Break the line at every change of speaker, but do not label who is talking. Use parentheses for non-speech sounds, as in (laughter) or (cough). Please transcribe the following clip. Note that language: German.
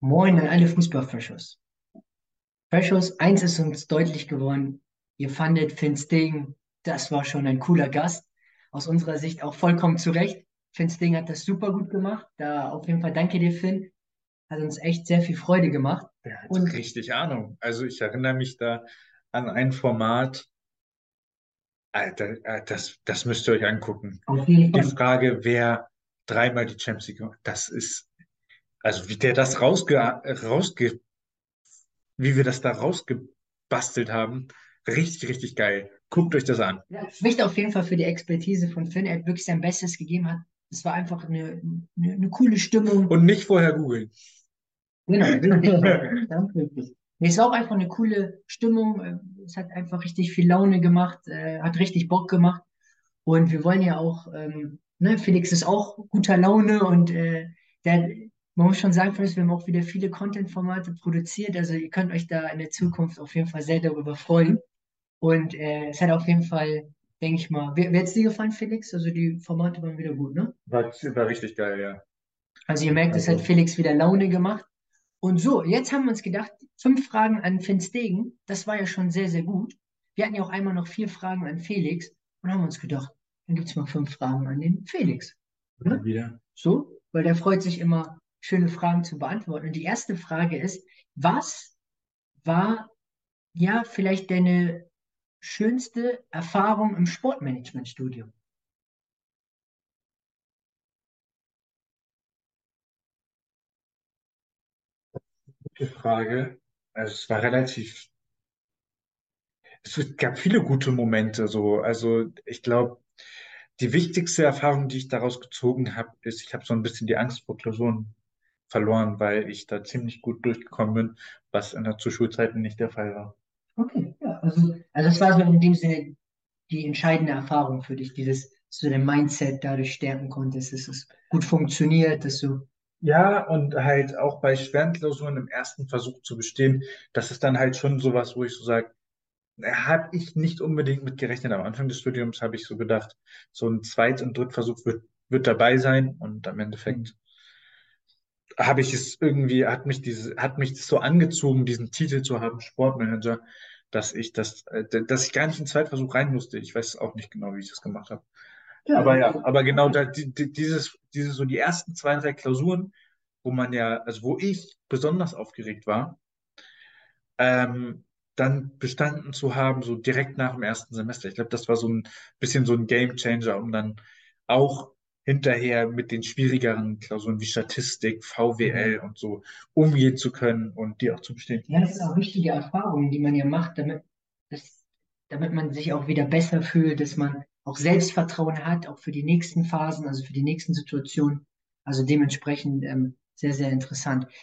Moin an alle Fußball-Freshers. Freshers, eins ist uns deutlich geworden. Ihr fandet Finn Sting, das war schon ein cooler Gast. Aus unserer Sicht auch vollkommen zu Recht. Finn Sting hat das super gut gemacht. Da auf jeden Fall danke dir, Finn. Hat uns echt sehr viel Freude gemacht.
Der hat
Und
richtig Ahnung. Also ich erinnere mich da an ein Format, Alter, äh, das, das müsst ihr euch angucken.
auf jeden
Die
Fall.
Frage, wer dreimal die Champions League gemacht, das ist, also wie der das rausge, rausge, wie wir das da rausgebastelt haben, richtig, richtig geil. Guckt euch das an.
Ja, spricht auf jeden Fall für die Expertise von Finn. Er hat wirklich sein Bestes gegeben hat. Es war einfach eine, eine, eine coole Stimmung.
Und nicht vorher googeln.
Genau, (laughs) richtig. Nee, es war auch einfach eine coole Stimmung. äh, Es hat einfach richtig viel Laune gemacht, äh, hat richtig Bock gemacht. Und wir wollen ja auch, ähm, ne, Felix ist auch guter Laune und äh, der, man muss schon sagen, wir haben auch wieder viele Content-Formate produziert. Also ihr könnt euch da in der Zukunft auf jeden Fall sehr darüber freuen. Und äh, es hat auf jeden Fall, denke ich mal, wie, wie hat es dir gefallen, Felix? Also die Formate waren wieder gut, ne?
War, war richtig geil, ja.
Also ihr merkt, es hat
Also,
Felix wieder Laune gemacht. Und so, jetzt haben wir uns gedacht, fünf Fragen an Finn Stegen, das war ja schon sehr, sehr gut. Wir hatten ja auch einmal noch vier Fragen an Felix und haben uns gedacht, dann gibt es mal fünf Fragen an den Felix. Ne?
wieder.
So, weil der freut sich immer, schöne Fragen zu beantworten. Und die erste Frage ist, was war ja vielleicht deine schönste Erfahrung im Sportmanagementstudium?
Gute Frage. Also es war relativ, es gab viele gute Momente so. Also ich glaube, die wichtigste Erfahrung, die ich daraus gezogen habe, ist, ich habe so ein bisschen die Angst vor Klausuren verloren, weil ich da ziemlich gut durchgekommen bin, was in der zu Schulzeiten nicht der Fall war.
Okay, ja, also, also das war so in dem Sinne die entscheidende Erfahrung für dich, dieses, dass du dein Mindset dadurch stärken konntest, dass es gut funktioniert, dass du,
Ja, und halt auch bei schweren Klausuren im ersten Versuch zu bestehen, das ist dann halt schon sowas, wo ich so sage, habe ich nicht unbedingt mit gerechnet. Am Anfang des Studiums habe ich so gedacht, so ein Zweit- und Drittversuch wird, wird dabei sein und am Endeffekt habe ich es irgendwie, hat mich diese, hat mich so angezogen, diesen Titel zu haben, Sportmanager, dass ich das, äh, dass ich gar nicht in Zweitversuch rein musste. Ich weiß auch nicht genau, wie ich das gemacht habe.
ja,
Aber ja, aber genau da, die, die, dieses, dieses, so die ersten zwei, drei Klausuren, wo man ja, also wo ich besonders aufgeregt war, ähm, dann bestanden zu haben, so direkt nach dem ersten Semester. Ich glaube, das war so ein bisschen so ein Game Changer, um dann auch hinterher mit den schwierigeren Klausuren wie Statistik, VWL und so umgehen zu können und die auch zu bestehen.
ja, das sind auch wichtige Erfahrungen, die man ja macht, damit, das, damit man sich auch wieder besser fühlt, dass man auch Selbstvertrauen hat, auch für die nächsten Phasen, also für die nächsten Situationen. Also dementsprechend ähm, sehr, sehr interessant.